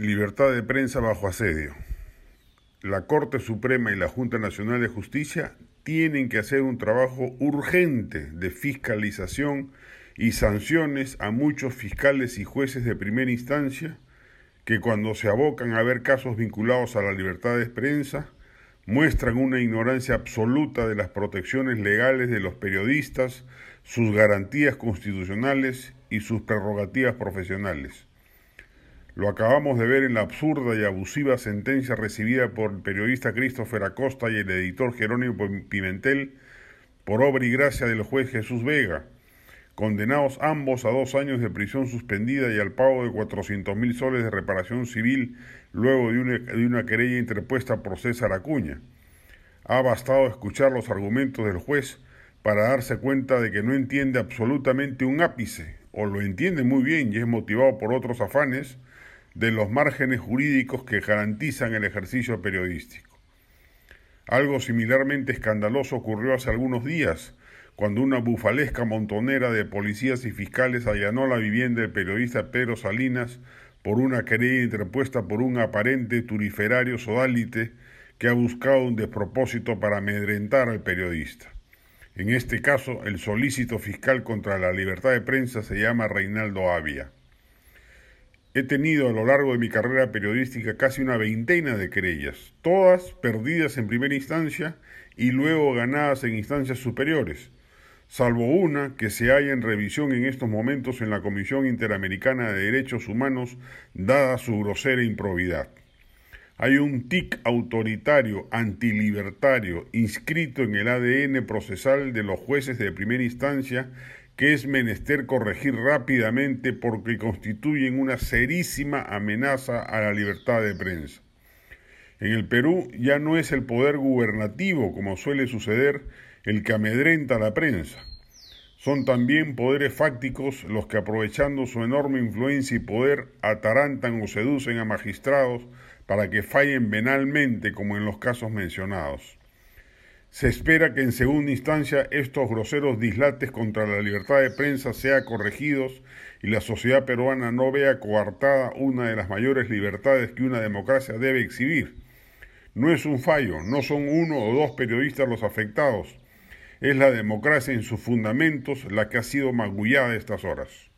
Libertad de prensa bajo asedio. La Corte Suprema y la Junta Nacional de Justicia tienen que hacer un trabajo urgente de fiscalización y sanciones a muchos fiscales y jueces de primera instancia que cuando se abocan a ver casos vinculados a la libertad de prensa muestran una ignorancia absoluta de las protecciones legales de los periodistas, sus garantías constitucionales y sus prerrogativas profesionales. Lo acabamos de ver en la absurda y abusiva sentencia recibida por el periodista Christopher Acosta y el editor Jerónimo Pimentel por obra y gracia del juez Jesús Vega, condenados ambos a dos años de prisión suspendida y al pago de 400 mil soles de reparación civil luego de una, de una querella interpuesta por César Acuña. Ha bastado escuchar los argumentos del juez para darse cuenta de que no entiende absolutamente un ápice, o lo entiende muy bien y es motivado por otros afanes, de los márgenes jurídicos que garantizan el ejercicio periodístico. Algo similarmente escandaloso ocurrió hace algunos días, cuando una bufalesca montonera de policías y fiscales allanó la vivienda del periodista Pedro Salinas por una querella interpuesta por un aparente turiferario sodálite que ha buscado un despropósito para amedrentar al periodista. En este caso, el solícito fiscal contra la libertad de prensa se llama Reinaldo Avia. He tenido a lo largo de mi carrera periodística casi una veintena de querellas, todas perdidas en primera instancia y luego ganadas en instancias superiores, salvo una que se halla en revisión en estos momentos en la Comisión Interamericana de Derechos Humanos, dada su grosera improbidad. Hay un tic autoritario, antilibertario, inscrito en el ADN procesal de los jueces de primera instancia que es menester corregir rápidamente porque constituyen una serísima amenaza a la libertad de prensa. En el Perú ya no es el poder gubernativo, como suele suceder, el que amedrenta a la prensa. Son también poderes fácticos los que aprovechando su enorme influencia y poder atarantan o seducen a magistrados para que fallen venalmente como en los casos mencionados. Se espera que en segunda instancia estos groseros dislates contra la libertad de prensa sean corregidos y la sociedad peruana no vea coartada una de las mayores libertades que una democracia debe exhibir. No es un fallo, no son uno o dos periodistas los afectados, es la democracia en sus fundamentos la que ha sido magullada estas horas.